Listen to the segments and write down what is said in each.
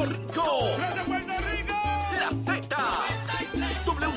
Puerto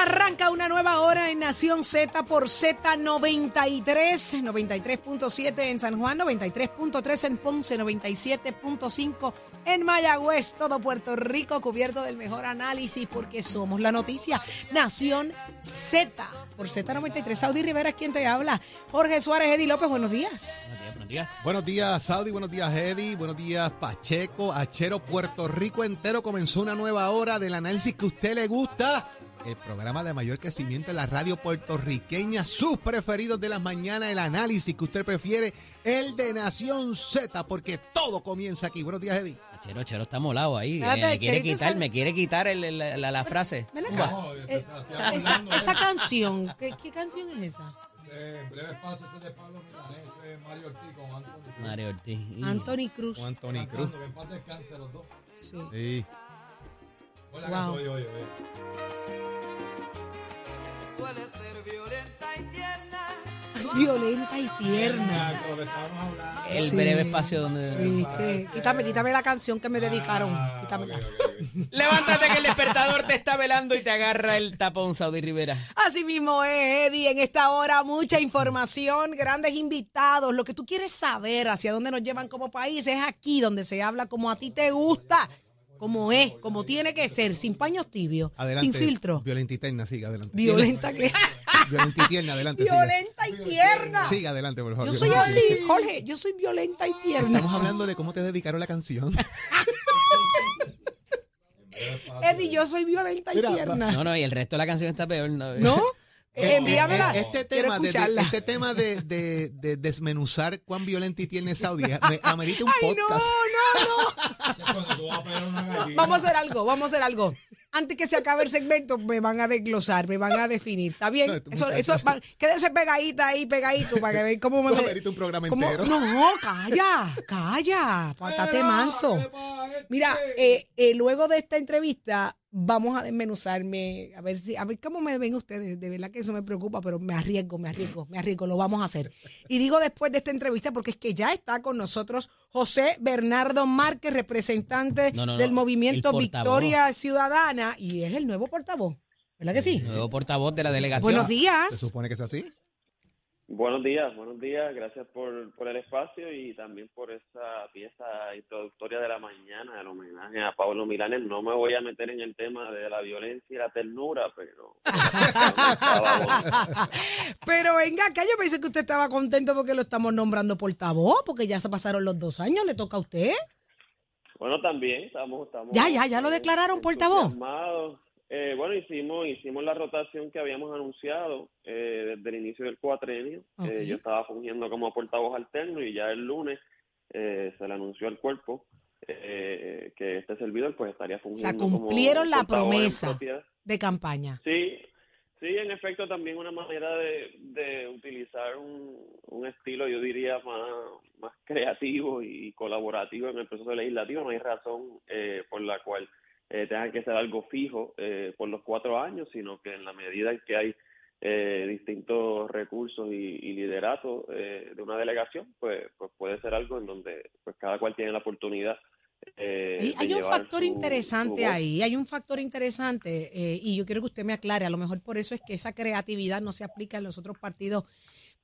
Arranca una nueva hora en Nación Z por Z93, 93.7 en San Juan, 93.3 en Ponce, 97.5 en Mayagüez, todo Puerto Rico cubierto del mejor análisis porque somos la noticia. Nación Z por Z93. Saudi Rivera es quien te habla. Jorge Suárez, Eddie López, buenos días. Buenos días. Buenos días, Saudi. Buenos días, Eddie. Buenos días, Pacheco, Achero. Puerto Rico entero comenzó una nueva hora del análisis que a usted le gusta. El programa de mayor crecimiento en la radio puertorriqueña. Sus preferidos de las mañanas. El análisis que usted prefiere. El de Nación Z. Porque todo comienza aquí. Buenos días, Eddie. Chero, Chero está molado ahí. Espérate, Eh, me quiere quitar, me quiere quitar el- el- la, la frase. Ven acá. Eh, esa, esa canción, ¿qué, qué canción es esa? Eh, en breve espacio ese de Pablo Milanés, ese es Mario Ortiz con Anthony Cruz. Mario Ortiz. Anthony Cruz. Juan Tony Cruz. Paz descanse los dos. Sí. Sí. Hola, Wow. oye, oye, oye. suele ser violenta y tierna. Violenta y tierna. El Sí. breve espacio donde... Viste, quítame, quítame la canción que me dedicaron. Quítamela. Ok, ok, ok. Levántate que el despertador te está velando y te agarra el tapón, Saudi Rivera. Así mismo es, Eddie. En esta hora, mucha información, grandes invitados. Lo que tú quieres saber hacia dónde nos llevan como país es aquí donde se habla como a ti te gusta, como es, como tiene que ser, sin paños tibios, Adelante. sin filtro. Violenta y tierna, siga adelante. Violenta que. Violenta y tierna, adelante. siga. Violenta y tierna. Siga adelante, por favor. Yo soy Violenta así. Jorge. Yo soy violenta y tierna. Estamos hablando de cómo te dedicaron la canción. Eddie, yo soy violenta y Mira, tierna. No, no, y el resto de la canción está peor. ¿no? ¿No? Eh, Envíamela. eh, Este Quiero tema, de, de- escucharla. este tema de, de- de desmenuzar cuán violenta y tiene Saudi me amerita un Ay, no, podcast. no, no. Gallina. Vamos a hacer algo, vamos a hacer algo. Antes que se acabe el segmento, me van a desglosar, me van a definir. ¿Está bien? No, Eso, eso, va- quédese pegadita ahí, pegadito, para que vean cómo me... Tú amerita un programa cómo- entero. No, calla, calla, patate manso. Mira, eh, eh, luego de esta entrevista vamos a desmenuzarme, a ver si, a ver cómo me ven ustedes. De verdad que eso me preocupa, pero me arriesgo, me arriesgo, me arriesgo, lo vamos a hacer. Y digo después de esta entrevista porque es que ya está con nosotros José Bernardo Márquez, representante No, no, no, del movimiento. Victoria Ciudadana, y es el nuevo portavoz. ¿Verdad que sí? Nuevo portavoz de la delegación. Buenos Se días. supone que es así. Buenos días, buenos días. Gracias por, por el espacio y también por esa pieza introductoria de la mañana, el homenaje a Pablo Milanes. No me voy a meter en el tema de la violencia y la ternura, pero... Pero venga acá, yo pensé que usted estaba contento porque lo estamos nombrando portavoz, porque ya se pasaron los dos años, le toca a usted. Bueno, también estamos... estamos Ya, ya, ya lo declararon portavoz. Eh, bueno, hicimos hicimos la rotación que habíamos anunciado eh, desde el inicio del cuatrenio. Eh, yo estaba fungiendo como portavoz alterno y ya el lunes eh, se le anunció al cuerpo eh, que este servidor pues estaría fungiendo como cumplieron la portavoz en promesa. de campaña. Sí, sí, en efecto también una manera de, de utilizar un, un estilo, yo diría, más, más creativo y colaborativo en el proceso legislativo. No hay razón eh, por la cual eh, tenga que ser algo fijo eh, por los cuatro años, sino que en la medida en que hay eh, distintos recursos y, y liderato eh, de una delegación, pues, pues puede ser algo en donde pues cada cual tiene la oportunidad. eh, Hay, un factor su- interesante su ahí, hay un factor interesante eh, y yo quiero que usted me aclare, a lo mejor por eso es que esa creatividad no se aplica en los otros partidos,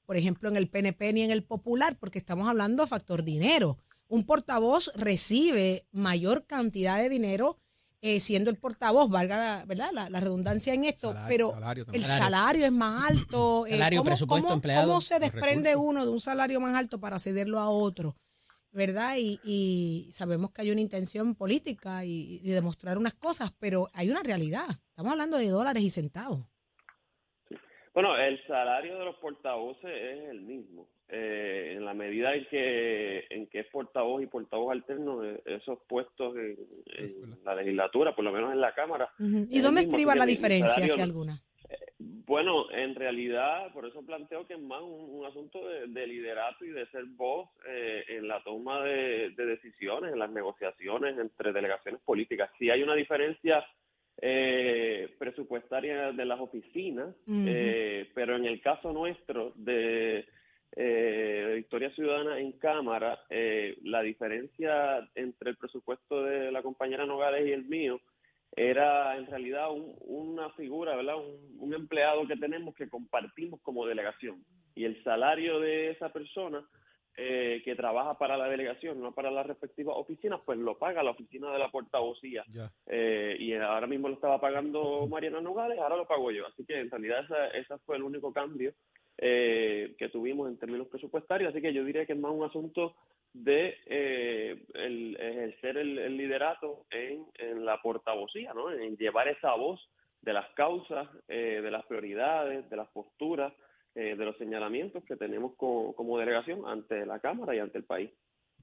por ejemplo en el PNP ni en el Popular, porque estamos hablando de factor dinero. Un portavoz recibe mayor cantidad de dinero eh, siendo el portavoz, valga la, ¿verdad? la, la redundancia en esto, Salario- pero salario el salario es más alto. eh, Salario, ¿cómo- presupuesto, cómo- empleado, ¿Cómo se desprende uno de un salario más alto para cederlo a otro? ¿verdad? Y, y sabemos que hay una intención política y, y demostrar unas cosas, pero hay una realidad. Estamos hablando de dólares y centavos. Bueno, el salario de los portavoces es el mismo. Eh, en la medida en que, en que es portavoz y portavoz alterno, eh, esos puestos en, en la legislatura, por lo menos en la Cámara. ¿Y es dónde así la diferencia, si alguna? Bueno, en realidad, por eso planteo que es más un, un asunto de, de liderato y de ser voz eh, en la toma de, de decisiones, en las negociaciones entre delegaciones políticas. Sí hay una diferencia eh, presupuestaria de las oficinas, eh, pero en el caso nuestro de eh, Victoria Ciudadana en Cámara, eh, la diferencia entre el presupuesto de la compañera Nogales y el mío era en realidad un- una figura, ¿verdad? Un, un empleado que tenemos que compartimos como delegación. Y el salario de esa persona eh, que trabaja para la delegación, no para las respectivas oficinas, pues lo paga la oficina de la portavocía. Ya. Eh, y ahora mismo lo estaba pagando Mariana Nogales, ahora lo pago yo. Así que en realidad esa, esa fue el único cambio eh, que tuvimos en términos presupuestarios. Así que yo diría que es más un asunto de eh, el, ejercer el, el liderato en, la portavocía, ¿no? en llevar esa voz de las causas, eh, de las prioridades, de las posturas, eh, de los señalamientos que tenemos co- como delegación ante la Cámara y ante el país.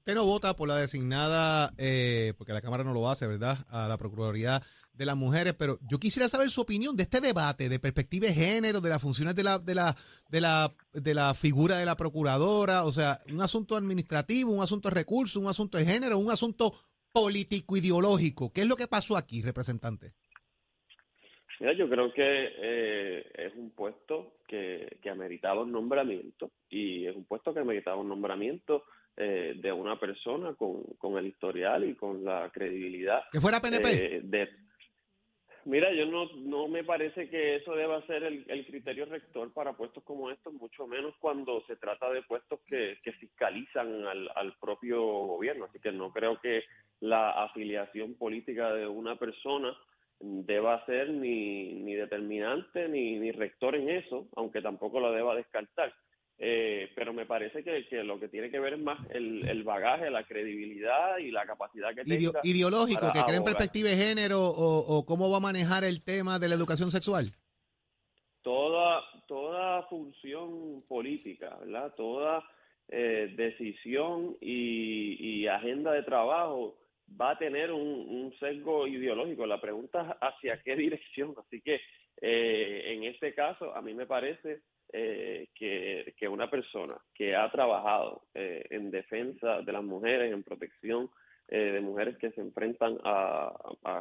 Usted no vota por la designada, eh, porque la Cámara no lo hace, ¿verdad? A la Procuraduría de las Mujeres, pero yo quisiera saber su opinión de este debate, de perspectiva de género, de las funciones de la, de la, de la, de la figura de la procuradora, o sea, un asunto administrativo, un asunto de recursos, un asunto de género, un asunto político-ideológico. ¿Qué es lo que pasó aquí, representante? Mira, yo creo que eh, es un puesto que, que ameritaba un nombramiento y es un puesto que ameritaba un nombramiento eh, de una persona con, con el historial y con la credibilidad. Que fuera PNP. eh, de, mira, yo no, no me parece que eso deba ser el, el criterio rector para puestos como estos, mucho menos cuando se trata de puestos que, que fiscalizan al, al propio gobierno. Así que no creo que la afiliación política de una persona deba ser ni, ni determinante ni, ni rector en eso, aunque tampoco lo deba descartar. Eh, pero me parece que, que lo que tiene que ver es más el, el bagaje, la credibilidad y la capacidad que Ideo- tenga. ideológico, que creen perspectiva de género o, o cómo va a manejar el tema de la educación sexual. toda toda función política, ¿verdad? Toda eh, decisión y, y agenda de trabajo va a tener un, un sesgo ideológico. La pregunta es hacia qué dirección. Así que eh, en este caso, a mí me parece eh, que, que una persona que ha trabajado eh, en defensa de las mujeres, en protección eh, de mujeres que se enfrentan a,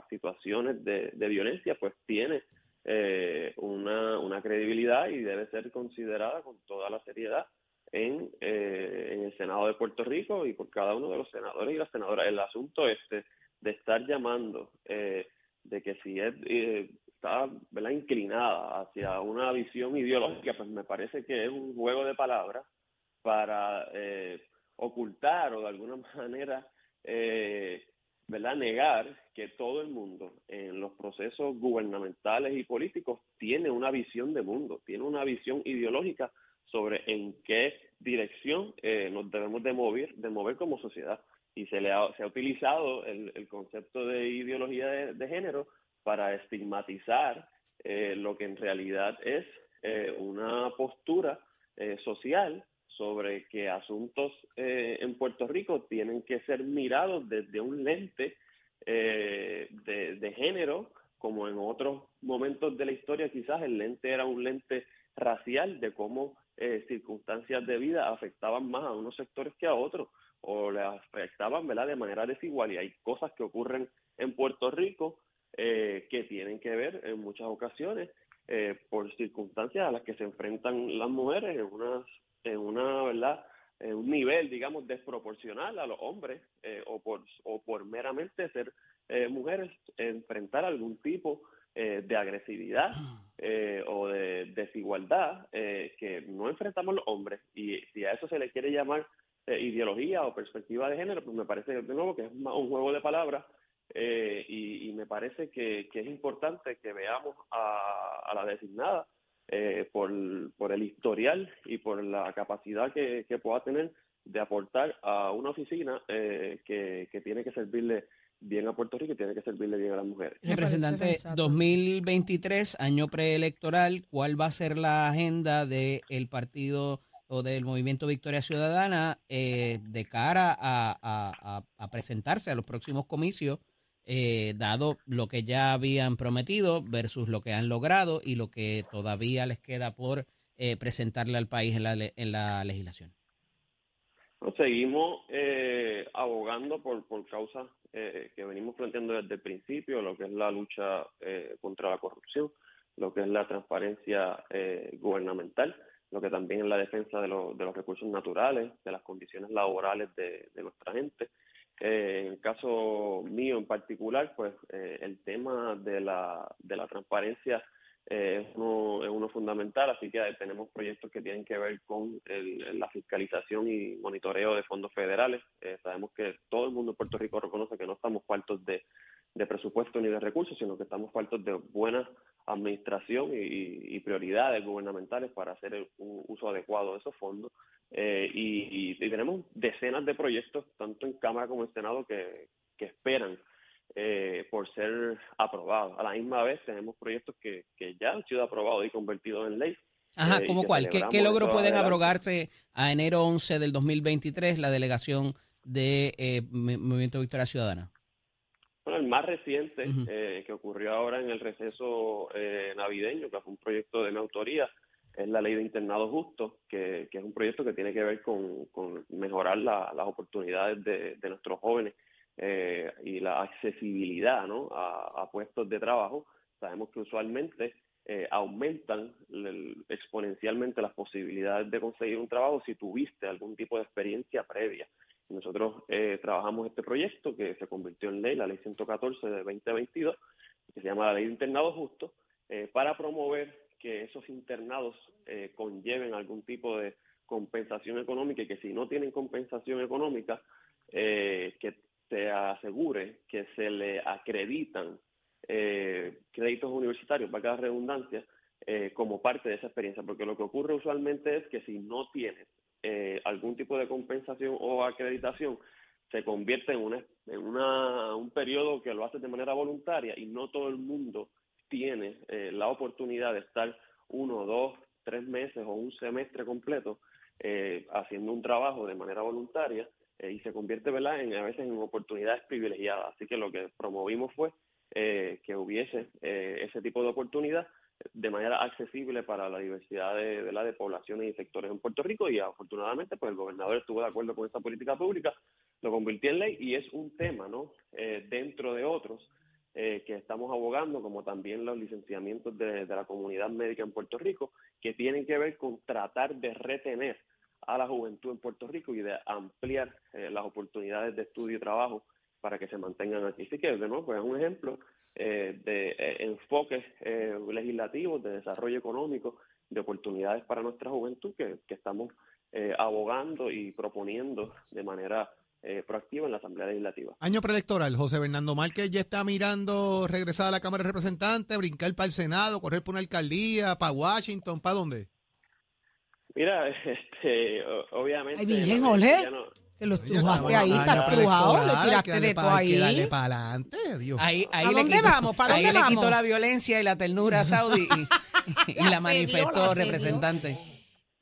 situaciones de, de violencia, pues tiene eh, una, una credibilidad y debe ser considerada con toda la seriedad en, eh, en el Senado de Puerto Rico y por cada uno de los senadores y las senadoras. El asunto este de estar llamando eh, de que si es, eh, está ¿verdad? inclinada hacia una visión ideológica, pues me parece que es un juego de palabras para eh, ocultar o de alguna manera eh, ¿verdad? negar que todo el mundo en los procesos gubernamentales y políticos tiene una visión de mundo, tiene una visión ideológica sobre en qué dirección eh, nos debemos de mover, de mover como sociedad. Y se le ha, se ha utilizado el, el concepto de ideología de, de género para estigmatizar eh, lo que en realidad es eh, una postura eh, social sobre que asuntos eh, en Puerto Rico tienen que ser mirados desde un lente eh, de, de género, como en otros momentos de la historia quizás el lente era un lente racial de cómo eh, circunstancias de vida afectaban más a unos sectores que a otros o le afectaban ¿verdad? de manera desigual y hay cosas que ocurren en Puerto Rico eh, que tienen que ver en muchas ocasiones eh, por circunstancias a las que se enfrentan las mujeres en unas en una verdad en un nivel digamos desproporcional a los hombres eh, o por o por meramente ser eh, mujeres enfrentar algún tipo de agresividad o de desigualdad que no enfrentamos los hombres. Y si a eso se le quiere llamar ideología o perspectiva de género pues me parece de nuevo que es más un juego de palabras eh, y, y me parece que, que es importante que veamos a, a la designada eh, por, por el historial y por la capacidad que, que pueda tener de aportar a una oficina eh, que, que tiene que servirle bien a Puerto Rico y tiene que servirle bien a las mujeres. Representante, sensato. 2023, año preelectoral, ¿cuál va a ser la agenda del partido o del movimiento Victoria Ciudadana eh, de cara a, a- a- a presentarse a los próximos comicios, eh, dado lo que ya habían prometido versus lo que han logrado y lo que todavía les queda por eh, presentarle al país en la, en la legislación? Seguimos eh, abogando por, por causas eh, que venimos planteando desde el principio, lo que es la lucha eh, contra la corrupción, lo que es la transparencia eh, gubernamental, lo que también es la defensa de, los- de los recursos naturales, de las condiciones laborales de nuestra gente. Eh, en el caso mío en particular, pues eh, el tema de la, de la transparencia eh, es, uno, es uno fundamental, así que eh, tenemos proyectos que tienen que ver con el- la fiscalización y monitoreo de fondos federales. Eh, sabemos que todo el mundo en Puerto Rico reconoce que no estamos faltos de, de presupuesto ni de recursos, sino que estamos faltos de buena administración y, y prioridades gubernamentales para hacer el- un uso adecuado de esos fondos. Eh, y, y- y tenemos decenas de proyectos, tanto en Cámara como en Senado, que, que esperan eh, por ser aprobados. A la misma vez tenemos proyectos que, que ya han sido aprobados y convertidos en ley. Ajá, eh, ¿cómo cuál? ¿Qué, logro pueden abrogarse a enero 11 del 2023 la delegación de eh, Movimiento Victoria Ciudadana? Bueno, el más reciente, eh, que ocurrió ahora en el receso eh, navideño, que fue un proyecto de mi autoría, es la ley de internado justo, que, que es un proyecto que tiene que ver con, con mejorar la- las oportunidades de, de nuestros jóvenes eh, y la accesibilidad ¿no? a, a puestos de trabajo. Sabemos que usualmente eh, aumentan exponencialmente las posibilidades de conseguir un trabajo si tuviste algún tipo de experiencia previa. Nosotros eh, trabajamos este proyecto que se convirtió en ley, la ley 114 de 2022, que se llama la ley de internado justo, eh, para promover que esos internados eh, conlleven algún tipo de compensación económica y que si no tienen compensación económica, eh, que se asegure que se le acreditan eh, créditos universitarios, para cada redundancia, eh, como parte de esa experiencia, porque lo que ocurre usualmente es que si no tienes eh, algún tipo de compensación o acreditación, se convierte en, una, en una, un periodo que lo haces de manera voluntaria y no todo el mundo tiene eh, la oportunidad de estar uno, dos, tres meses o un semestre completo eh, haciendo un trabajo de manera voluntaria eh, y se convierte ¿verdad? En, a veces en oportunidades privilegiadas. Así que lo que promovimos fue eh, que hubiese eh, ese tipo de oportunidad de manera accesible para la diversidad de, de, la, de poblaciones y sectores en Puerto Rico y afortunadamente pues el gobernador estuvo de acuerdo con esa política pública, lo convirtió en ley y es un tema no eh, dentro de otros eh, que estamos abogando, como también los licenciamientos de, de, la comunidad médica en Puerto Rico, que tienen que ver con tratar de retener a la juventud en Puerto Rico y de ampliar eh, las oportunidades de estudio y trabajo para que se mantengan aquí. Así que, de nuevo, pues es un ejemplo eh, de eh, enfoques eh, legislativos, de desarrollo económico, de oportunidades para nuestra juventud que, que estamos eh, abogando y proponiendo de manera eh, proactiva en la Asamblea Legislativa. Año preelectoral, José Bernardo Márquez ya está mirando regresar a la Cámara de Representantes, brincar para el Senado, correr por una alcaldía, para Washington, ¿para dónde? Mira, este, obviamente... Ay, Virgen, ole. No, que lo estrujaste ahí, está estrujado, le tiraste de todo ahí. Dale para adelante, Dios. Ahí, ahí ¿A dónde vamos? ¿Para ahí dónde le vamos? quitó la violencia y la ternura a Saudi y, y La manifestó representante.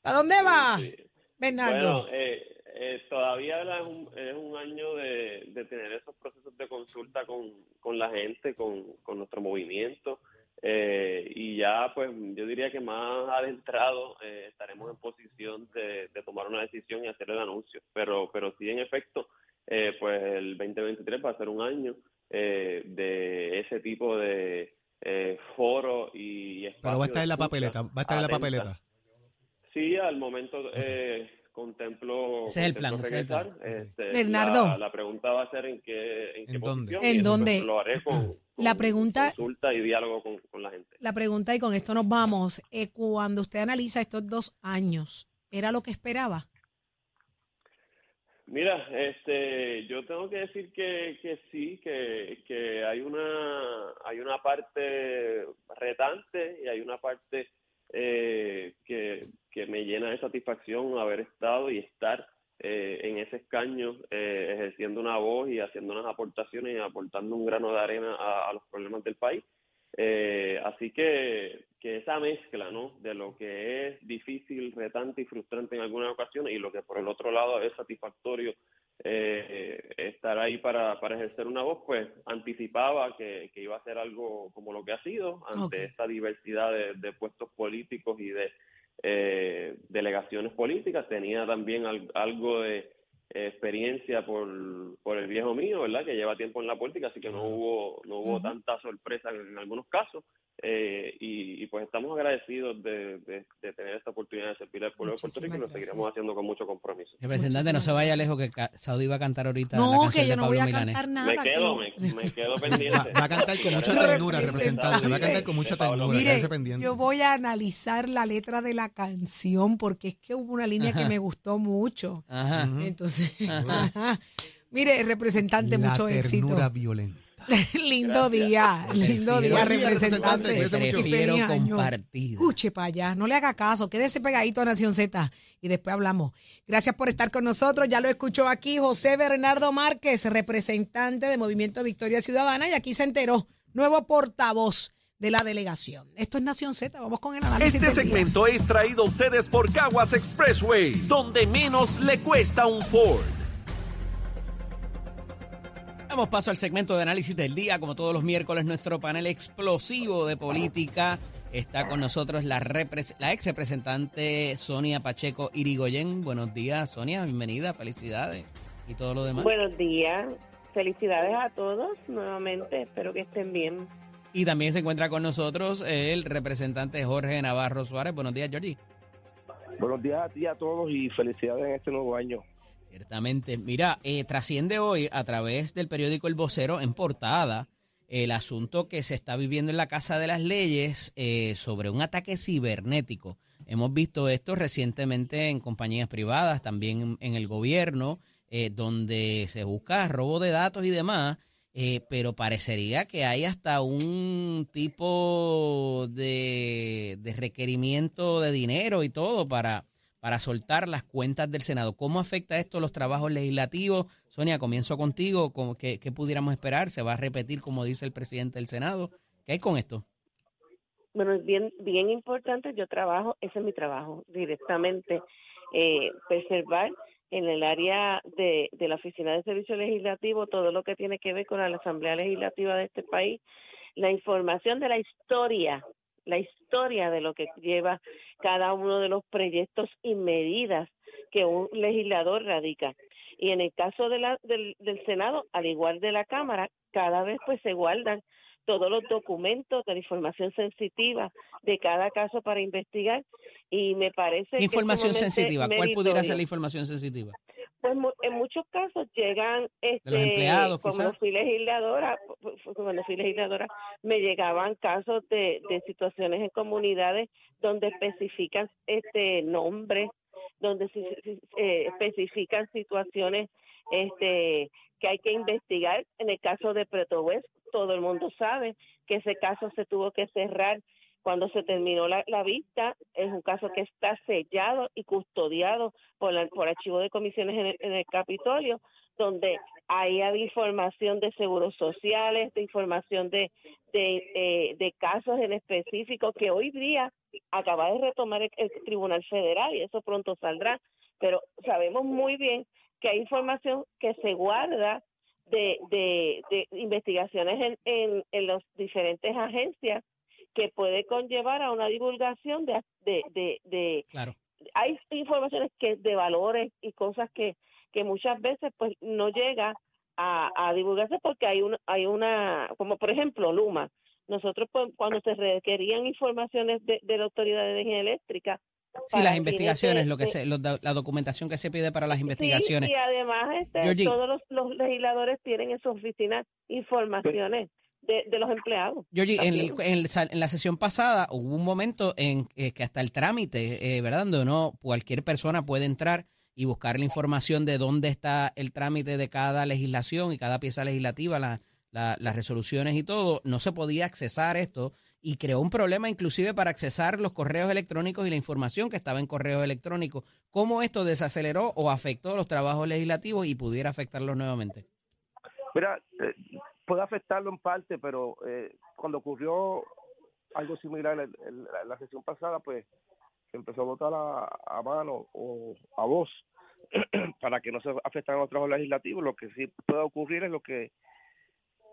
¿A dónde va, sí. Bernardo? Bueno, eh, eh, todavía es un, es un año de, de tener esos procesos de consulta con, con la gente, con, con nuestro movimiento. Eh, y ya, pues, yo diría que más adentrado eh, estaremos en posición de, de, tomar una decisión y hacer el anuncio. Pero, pero sí, en efecto, eh, pues el 2023 va a ser un año eh, de ese tipo de eh, foro y Pero va a estar en la papeleta, va a estar en la papeleta. Sí, al momento eh, contemplo, Ese es el plan, contemplo ese es el plan. regresar. Este, Bernardo. La, la pregunta va a ser en qué, en qué ¿En dónde? ¿En y pues, dónde? lo haré con, con La pregunta- consulta y diálogo con, con la gente. La pregunta, y con esto nos vamos, eh, cuando usted analiza estos dos años, ¿era lo que esperaba? Mira, este, yo tengo que decir que, que sí, que, que hay una hay una parte retante y hay una parte eh, que, que me llena de satisfacción haber estado y estar eh, en ese escaño eh, ejerciendo una voz y haciendo unas aportaciones y aportando un grano de arena a, los problemas del país. Eh, así que, que esa mezcla ¿no? de lo que es difícil, retante y frustrante en algunas ocasiones y lo que por el otro lado es satisfactorio estar ahí para, para ejercer una voz, pues anticipaba que, que iba a ser algo como lo que ha sido ante esta diversidad de puestos políticos y de eh, delegaciones políticas, tenía también algo de eh, experiencia por, por el viejo mío, ¿verdad? Que lleva tiempo en la política, así que no hubo no hubo tanta sorpresa en, algunos casos. Eh, y, pues estamos agradecidos de, de, tener esta oportunidad de servir al pueblo de Puerto Rico y lo seguiremos haciendo con mucho compromiso. Representante, no se vaya lejos que Saudi va a cantar ahorita no, la canción que yo no voy a cantar nada. Me quedo, me, quedo pendiente. Va, a cantar con mucha ternura, representante. Va a cantar con mucha ternura. Mire, pendiente. yo voy a analizar la letra de la canción porque es que hubo una línea que me gustó mucho. Ajá. Entonces, Ajá. mire, representante, la mucho éxito. Ternura violenta. lindo día, lindo día, representante. Prefiero compartir. Escuche para allá, no le haga caso, quédese pegadito a Nación Z y después hablamos. Gracias por estar con nosotros. Ya lo escuchó aquí José Bernardo Márquez, representante de Movimiento Victoria Ciudadana, y aquí se enteró, nuevo portavoz de la delegación. Esto es Nación Z, vamos con el análisis. Este segmento es traído a ustedes por Caguas Expressway, donde menos le cuesta un Ford. Damos paso al segmento de análisis del día. Como todos los miércoles, nuestro panel explosivo de política. Está con nosotros la, la ex representante Sonia Pacheco Irigoyen. Buenos días, Sonia. Bienvenida. Felicidades. Y todo lo demás. Buenos días. Felicidades a todos nuevamente. Espero que estén bien. Y también se encuentra con nosotros el representante Jorge Navarro Suárez. Buenos días, Georgie. Buenos días a ti a todos y felicidades en este nuevo año. Ciertamente. Mira, eh, trasciende hoy a través del periódico El Vocero en portada el asunto que se está viviendo en la Casa de las Leyes eh, sobre un ataque cibernético. Hemos visto esto recientemente en compañías privadas, también en, el gobierno, eh, donde se busca robo de datos y demás, pero parecería que hay hasta un tipo de requerimiento de dinero y todo para para soltar las cuentas del Senado. ¿Cómo afecta esto los trabajos legislativos? Sonia, comienzo contigo. ¿Qué, pudiéramos esperar? ¿Se va a repetir como dice el presidente del Senado? ¿Qué hay con esto? Bueno, es bien, bien importante. Yo trabajo, ese es mi trabajo, directamente, eh, preservar en el área de, de la Oficina de Servicio Legislativo todo lo que tiene que ver con la Asamblea Legislativa de este país, la información de la historia la historia de lo que lleva cada uno de los proyectos y medidas que un legislador radica. Y en el caso de la, del, del Senado, al igual de la Cámara, cada vez pues se guardan todos los documentos de la información sensitiva de cada caso para investigar y me parece ¿Qué información sensitiva? ¿Cuál pudiera ser la información sensitiva? Pues en muchos casos llegan este, los empleados, cuando fui legisladora, cuando fui legisladora me llegaban casos de, de situaciones en comunidades donde especifican este nombres, donde eh, especifican situaciones este que hay que investigar. En el caso de Preto todo el mundo sabe que ese caso se tuvo que cerrar cuando se terminó la, vista, es un caso que está sellado y custodiado por, la, por archivo de comisiones en el, Capitolio, donde ahí había información de seguros sociales, de información de, de, eh, de casos en específico que hoy día acaba de retomar el, Tribunal Federal y eso pronto saldrá, pero sabemos muy bien que hay información que se guarda de, de, de investigaciones en, en, en las diferentes agencias que puede conllevar a una divulgación de, de, de, claro. hay informaciones que de valores y cosas que, que muchas veces pues no llega a, a divulgarse porque hay una, hay una, como por ejemplo Luma, nosotros pues, cuando se requerían informaciones de, de la Autoridad de Energía Eléctrica, Sí, las investigaciones, lo que se, la documentación que se pide para las investigaciones. Sí, y además este, todos los, los, legisladores tienen en su oficina informaciones de, los empleados. Yogi, en, en, la sesión pasada hubo un momento en eh, que hasta el trámite, eh, ¿verdad? Donde no cualquier persona puede entrar y buscar la información de dónde está el trámite de cada legislación y cada pieza legislativa, la, las resoluciones y todo, no se podía accesar esto y creó un problema inclusive para accesar los correos electrónicos y la información que estaba en correos electrónicos. ¿Cómo esto desaceleró o afectó los trabajos legislativos y pudiera afectarlos nuevamente? Mira, eh, puede afectarlo en parte, pero eh, cuando ocurrió algo similar en, en la- en la sesión pasada, pues se empezó a votar a, a mano o a voz para que no se afectaran los trabajos legislativos. Lo que sí puede ocurrir es lo que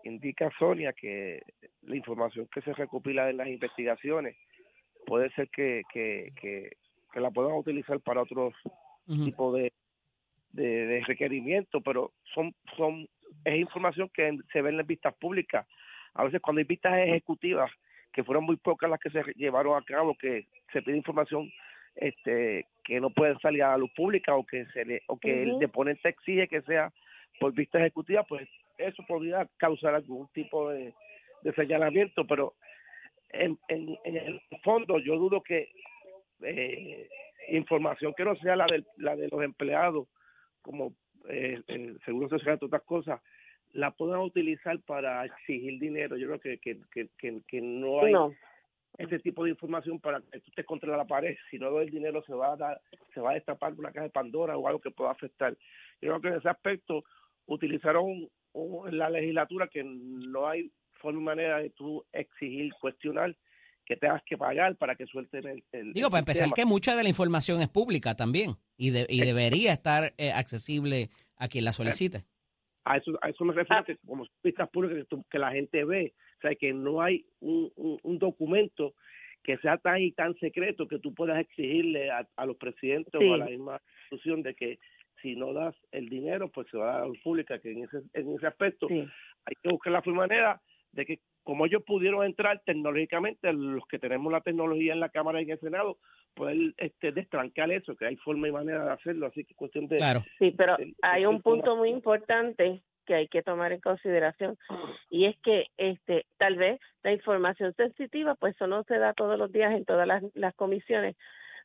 indica Sonia, que la información que se recopila en las investigaciones puede ser que, que, que, que la puedan utilizar para otros Ujú. tipo de, de, de requerimiento, pero son, son es información que se ve en las vistas públicas. A veces cuando hay vistas ejecutivas, que fueron muy pocas las que se llevaron a cabo, que se pide información este que no puede salir a la luz pública o que se le, o que el deponente exige que sea por vista ejecutiva, pues eso podría causar algún tipo de, de señalamiento, pero en, en, en el fondo yo dudo que eh, información que no sea la de, la de los empleados, como eh, el seguro social y otras cosas, la puedan utilizar para exigir dinero. Yo creo que, que, que, que, que no hay No, ese tipo de información para que tú estés contra la pared. Si no el dinero se va a dar, se va a destapar una caja de Pandora o algo que pueda afectar. Yo creo que en ese aspecto utilizaron un- la legislatura que no hay forma y manera de tú exigir, cuestionar que tengas que pagar para que suelten el, el Digo, el para empezar, sistema. que mucha de la información es pública también y, de- y debería estar eh, accesible a quien la solicite. a eso, a eso me refiero que como pistas públicas que, que la gente ve, o sea, que no hay un, un, un documento que sea tan y tan secreto que tú puedas exigirle a, a los presidentes Sí. o a la misma institución de que si no das el dinero, pues se va a dar a la pública, que en ese, en ese aspecto sí. hay que buscar la forma manera de que como ellos pudieron entrar tecnológicamente, los que tenemos la tecnología en la Cámara y en el Senado, poder este, destrancar eso, que hay forma y manera de hacerlo, así que es cuestión de... Claro. Sí, pero hay un punto muy importante que hay que tomar en consideración y es que este tal vez la información sensitiva pues eso no se da todos los días en todas las, las comisiones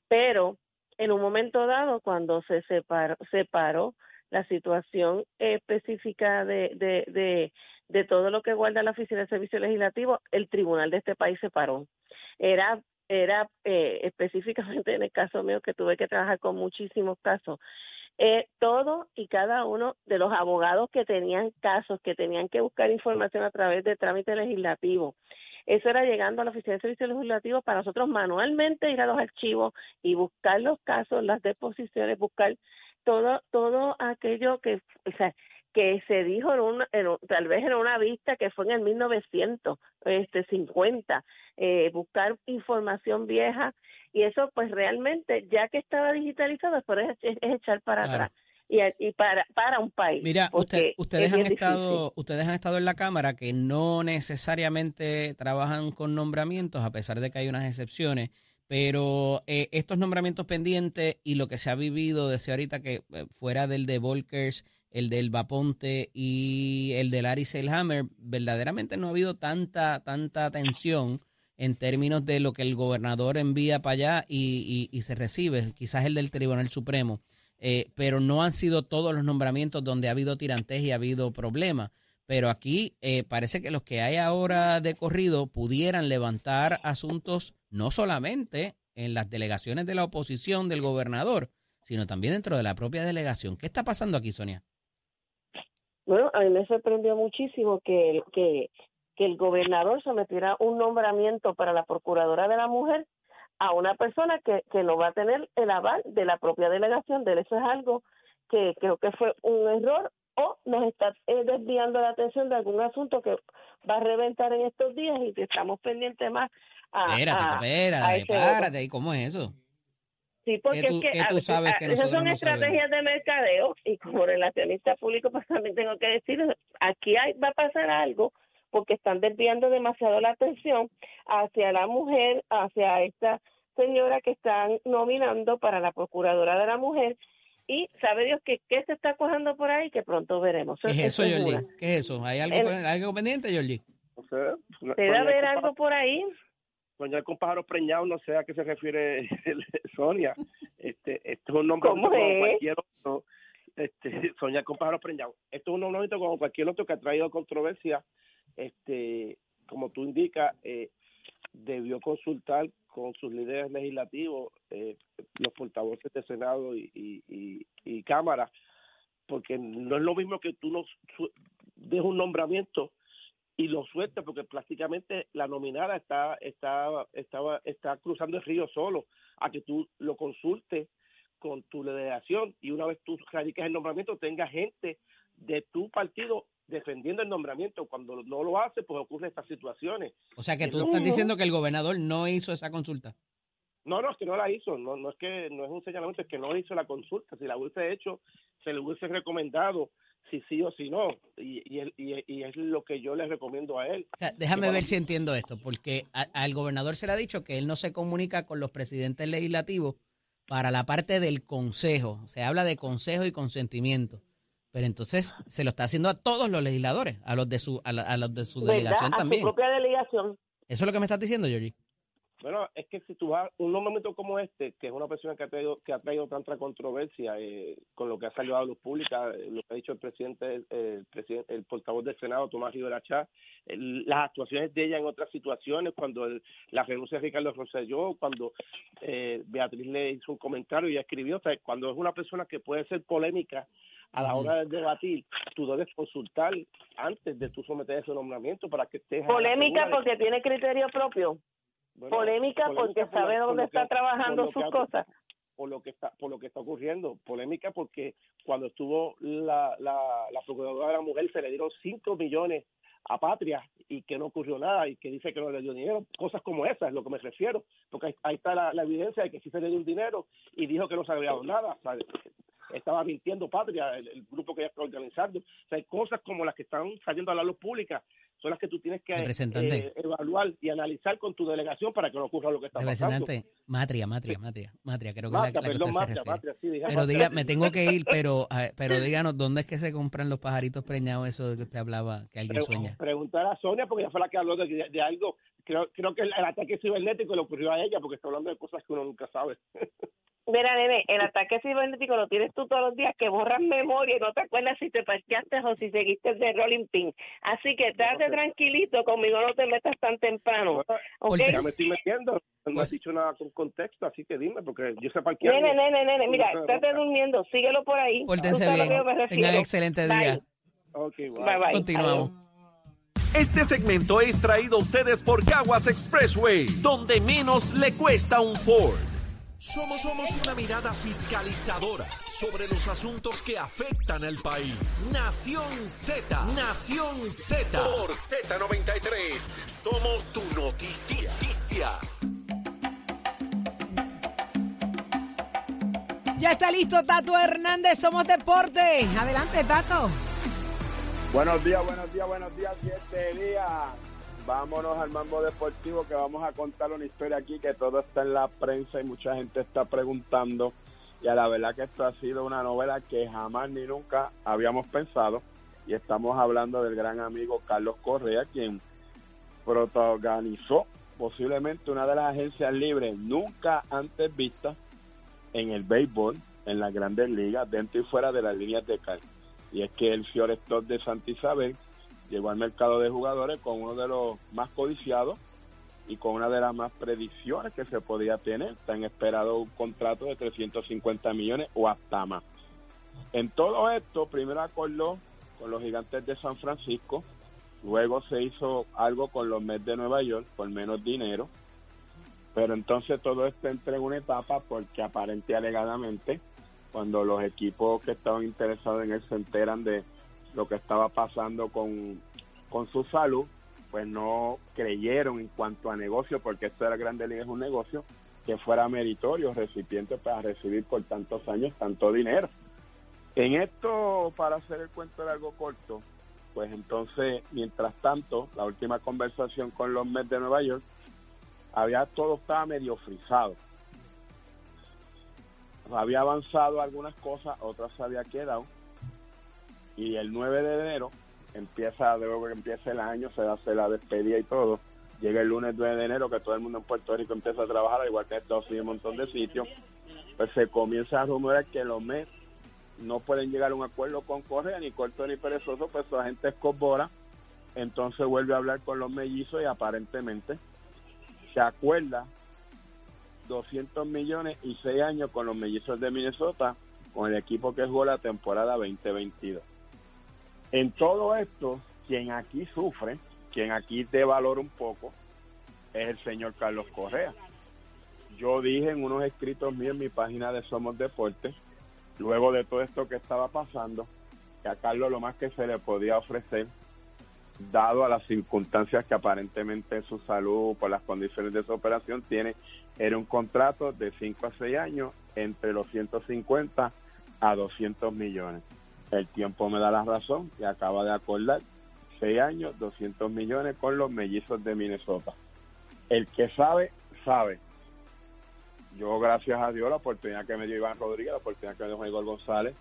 pero en un momento dado cuando se separó, separó la situación específica de, de, de, de todo lo que guarda la Oficina de Servicio Legislativo, el tribunal de este país se paró. Era era eh, específicamente en el caso mío que tuve que trabajar con muchísimos casos eh, todo y cada uno de los abogados que tenían casos, que tenían que buscar información a través de trámite legislativo. Eso era llegando a la Oficina de Servicios Legislativos para nosotros manualmente ir a los archivos y buscar los casos, las deposiciones, buscar todo todo aquello que, o sea, que se dijo en una, en tal vez en una vista que fue en el 1900, este 50, eh, buscar información vieja y eso pues realmente ya que estaba digitalizado pues es, es echar para Claro. atrás y, y para para un país Mira, usted- es ustedes han estado, difícil. ustedes han estado en la cámara que no necesariamente trabajan con nombramientos, a pesar de que hay unas excepciones, pero eh, estos nombramientos pendientes y lo que se ha vivido desde ahorita que eh, fuera del de Volkers, el del Vaponte y el del Ari Selhammer, verdaderamente no ha habido tanta, tanta tensión en términos de lo que el gobernador envía para allá y, y- se recibe, quizás el del Tribunal Supremo, eh, pero no han sido todos los nombramientos donde ha habido tirantes y ha habido problemas. Pero aquí eh, parece que los que hay ahora de corrido pudieran levantar asuntos no solamente en las delegaciones de la oposición del gobernador, sino también dentro de la propia delegación. ¿Qué está pasando aquí, Sonia? Bueno, a mí me sorprendió muchísimo que, el- que, que el gobernador sometiera un nombramiento para la Procuradora de la Mujer a una persona que, que no va a tener el aval de la propia delegación de él. Eso es algo que creo que fue un error o nos está eh, desviando la atención de algún asunto que va a reventar en estos días y que estamos pendientes más a, Espérate, a- espérate, ese voto. párate, ¿y cómo es eso? Sí, porque ¿Qué tú- es que qué a tú veces- sabes a- que esas son no sabemos? estrategias de mercadeo y como relacionista público pues también tengo que decir, aquí hay, va a pasar algo porque están desviando demasiado la atención hacia la mujer, hacia esta señora que están nominando para la procuradora de la mujer y sabe Dios que qué se está cojando por ahí que pronto veremos. ¿Qué es eso, una. ¿Qué es eso? ¿Hay algo, El- algo pendiente, soñar- Debe soñar haber algo por ahí. Soñar con pájaros preñados, no sé a qué se refiere Sonia. Este, esto es un nombre ¿Cómo como cualquier otro. Este, soñar con pájaros preñados. Esto es un nombramiento como cualquier otro que ha traído controversia. Este, como tú indicas, eh, debió consultar con sus líderes legislativos, eh, los portavoces de Senado y, y, y, y Cámara, porque no es lo mismo que tú no su- des un nombramiento y lo sueltes, porque prácticamente la nominada está, está, estaba, está cruzando el río solo, a que tú lo consultes con tu delegación y una vez tú radiques el nombramiento tenga gente de tu partido defendiendo el nombramiento. Cuando no lo hace, pues ocurren estas situaciones. O sea que tú No, estás diciendo que el gobernador no hizo esa consulta. No, no, es que no la hizo, no, no es que no es un señalamiento, es que no hizo la consulta. Si la hubiese hecho, se le hubiese recomendado si sí o si no. Y, y, y, y es lo que yo le recomiendo a él. O sea, déjame ver si entiendo esto, porque a- al gobernador se le ha dicho que él no se comunica con los presidentes legislativos para la parte del consejo. Se habla de consejo y consentimiento. Pero entonces se lo está haciendo a todos los legisladores, a los de su, a, la- a los de su delegación A también. su propia delegación. Eso es lo que me estás diciendo, Georgie. Bueno, es que si tú vas un nombramiento como este, que es una persona que ha traído, que ha traído tanta controversia eh, con lo que ha salido a la luz pública, eh, lo que ha dicho el presidente, el, el presidente, el portavoz del Senado, Tomás Rivera Chá, el- las actuaciones de ella en otras situaciones, cuando el- la renuncia de Ricardo Rosselló, cuando eh, Beatriz le hizo un comentario y ella escribió, o sea, cuando es una persona que puede ser polémica a la hora de debatir, tú debes consultar antes de tú someter ese nombramiento para que estés Polémica de- porque tiene criterio propio. Bueno, Polémica porque por sabe por dónde que- está trabajando sus ha- cosas. por lo que está por lo que está ocurriendo. Polémica porque cuando estuvo la, la, la procuradora de la mujer se le dieron 5 millones a Patria y que no ocurrió nada y que dice que no le dio dinero. Cosas como esas es lo que me refiero. Porque ahí, ahí está la, la evidencia de que sí se le dio un dinero y dijo que no se había dado nada. Estaba mintiendo Patria el, el grupo que ella está organizando. O sea, hay cosas como las que están saliendo a la luz pública son las que tú tienes que eh, evaluar y analizar con tu delegación para que no ocurra lo que está pasando Representante, Matria, Matria, Matria, Matria, creo que es la, la que perdón, usted se. Matria, sí, dije Pero diga, me tengo que ir, pero pero díganos, ¿dónde es que se compran los pajaritos preñados, eso de que usted hablaba, que alguien Pre- sueña? Preguntar a Sonia, porque ella fue la que habló de, de- de algo. Creo, creo que el, el ataque cibernético le ocurrió a ella, porque está hablando de cosas que uno nunca sabe. Mira, nene, el ataque cibernético lo tienes tú todos los días, que borras memoria y no te acuerdas si te parqueaste o si seguiste de rolling pin. Así que date tranquilito, conmigo no te metas tan temprano. ¿ok? Porque- Ya me estoy metiendo. No has dicho nada con contexto, así que dime, porque yo sé para qué. Nene, nene, nene, mira, estate durmiendo, síguelo por ahí. Pórtense bien, tengan excelente Bye. día. Ok, bye. Bye, bye. Continuamos. Este segmento es traído a ustedes por Caguas Expressway, donde menos le cuesta un Ford. Somos, somos una mirada fiscalizadora sobre los asuntos que afectan al país. Nación Z, Nación Z. Por Z93, somos tu noticia. Ya está listo Tato Hernández, somos deporte. Adelante, Tato. Buenos días, buenos días, buenos días, siete días. Vámonos al mambo deportivo que vamos a contar una historia aquí que todo está en la prensa y mucha gente está preguntando. Y a la verdad que esto ha sido una novela que jamás ni nunca habíamos pensado. Y estamos hablando del gran amigo Carlos Correa, quien protagonizó posiblemente una de las agencias libres nunca antes vistas en el béisbol, en las grandes ligas, dentro y fuera de las líneas de. Y es que el Fiore Store de Santa Isabel llegó al mercado de jugadores con uno de los más codiciados y con una de las más predicciones que se podía tener. Están esperado un contrato de 350 millones o hasta más. En todo esto, primero acordó con los gigantes de San Francisco, luego se hizo algo con los Mets de Nueva York por menos dinero, pero entonces todo esto entra en una etapa porque aparente alegadamente, cuando los equipos que estaban interesados en él se enteran de lo que estaba pasando con, con su salud, pues no creyeron en cuanto a negocio, porque esto de la Grande Liga es un negocio, que fuera meritorio recipiente para recibir por tantos años tanto dinero. En esto, para hacer el cuento largo corto, pues entonces, mientras tanto, la última conversación con los Mets de Nueva York, había todo estaba medio frisado. Había avanzado algunas cosas, otras se había quedado. Y el 9 de enero empieza, luego que empieza el año, se hace la despedida y todo. Llega el lunes 9 de enero que todo el mundo en Puerto Rico empieza a trabajar, al igual que en Estados Unidos, un montón de sitios. Pues se comienza a rumorar que los Mets no pueden llegar a un acuerdo con Correa, ni corto ni perezoso, pues su agente es Cobora. Entonces vuelve a hablar con los mellizos y aparentemente se acuerda 200 millones y 6 años con los mellizos de Minnesota, con el equipo que jugó la temporada 2022. En todo esto, quien aquí sufre, quien aquí te valora un poco, es el señor Carlos Correa. Yo dije en unos escritos míos en mi página de Somos Deportes, luego de todo esto que estaba pasando, que a Carlos lo más que se le podía ofrecer, dado a las circunstancias que aparentemente su salud, por las condiciones de su operación tiene, era un contrato de 5 a 6 años entre los 150 a 200 millones. El tiempo me da la razón y acaba de acordar 6 años, 200 millones con los mellizos de Minnesota. El que sabe, sabe. Yo, gracias a Dios, la oportunidad que me dio Iván Rodríguez, la oportunidad que me dio Igor González,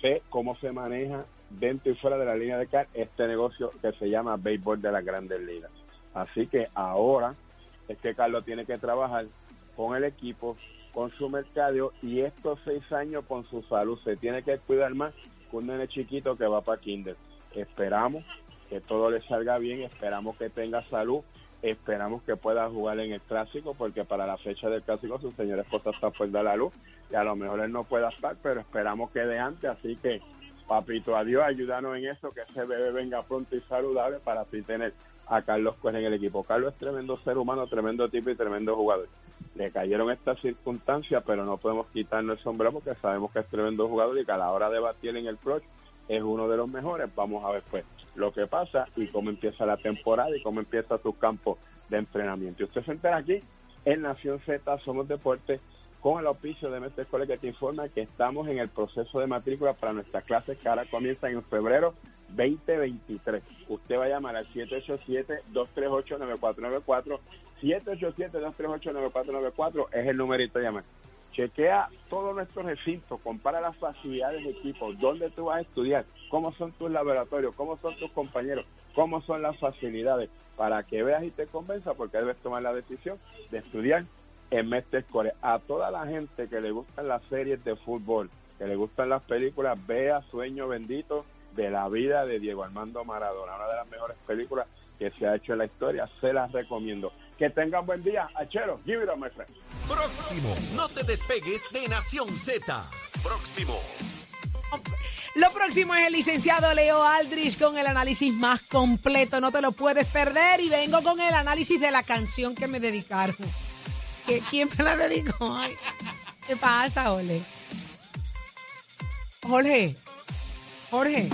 sé cómo se maneja dentro y fuera de la línea de car este negocio que se llama béisbol de las grandes ligas. Así que ahora es que Carlos tiene que trabajar con el equipo, con su mercado y estos seis años con su salud. Se tiene que cuidar más que un nene chiquito que va para Kinder. Esperamos que todo le salga bien, esperamos que tenga salud, esperamos que pueda jugar en el clásico, porque para la fecha del clásico su señora esposa está fuera de la luz y a lo mejor él no pueda estar, pero esperamos que de antes, así que papito, adiós, ayúdanos en eso, que ese bebé venga pronto y saludable para así tener a Carlos Cuesta en el equipo. Carlos es tremendo ser humano, tremendo tipo y tremendo jugador. Le cayeron estas circunstancias, pero no podemos quitarnos el sombrero porque sabemos que es tremendo jugador y que a la hora de batir en el pro es uno de los mejores. Vamos a ver pues lo que pasa y cómo empieza la temporada y cómo empieza su campo de entrenamiento. Y usted se entera aquí en Nación Z, Somos Deportes, con el auspicio de Mestre Escuela que te informa que estamos en el proceso de matrícula para nuestras clases que ahora comienzan en febrero 2023. Usted va a llamar al 787-238-9494. 787-238-9494 es el numerito de llamar. Chequea todo nuestro recinto, compara las facilidades de equipo, dónde tú vas a estudiar, cómo son tus laboratorios, cómo son tus compañeros, cómo son las facilidades, para que veas y te convenza, porque debes tomar la decisión de estudiar en Mestre Core. A toda la gente que le gustan las series de fútbol, que le gustan las películas, vea Sueño Bendito de la vida de Diego Armando Maradona, una de las mejores películas que se ha hecho en la historia, se las recomiendo. Que tengan buen día, Achero, give it up, my friend. Próximo, no te despegues de Nación Z. Próximo. Lo próximo es el licenciado Leo Aldrich con el análisis más completo. No te lo puedes perder. Y vengo con el análisis de la canción que me dedicaron. ¿Qué- ¿Quién me la dedicó? Ay, ¿Qué pasa, Ole? Jorge. Jorge.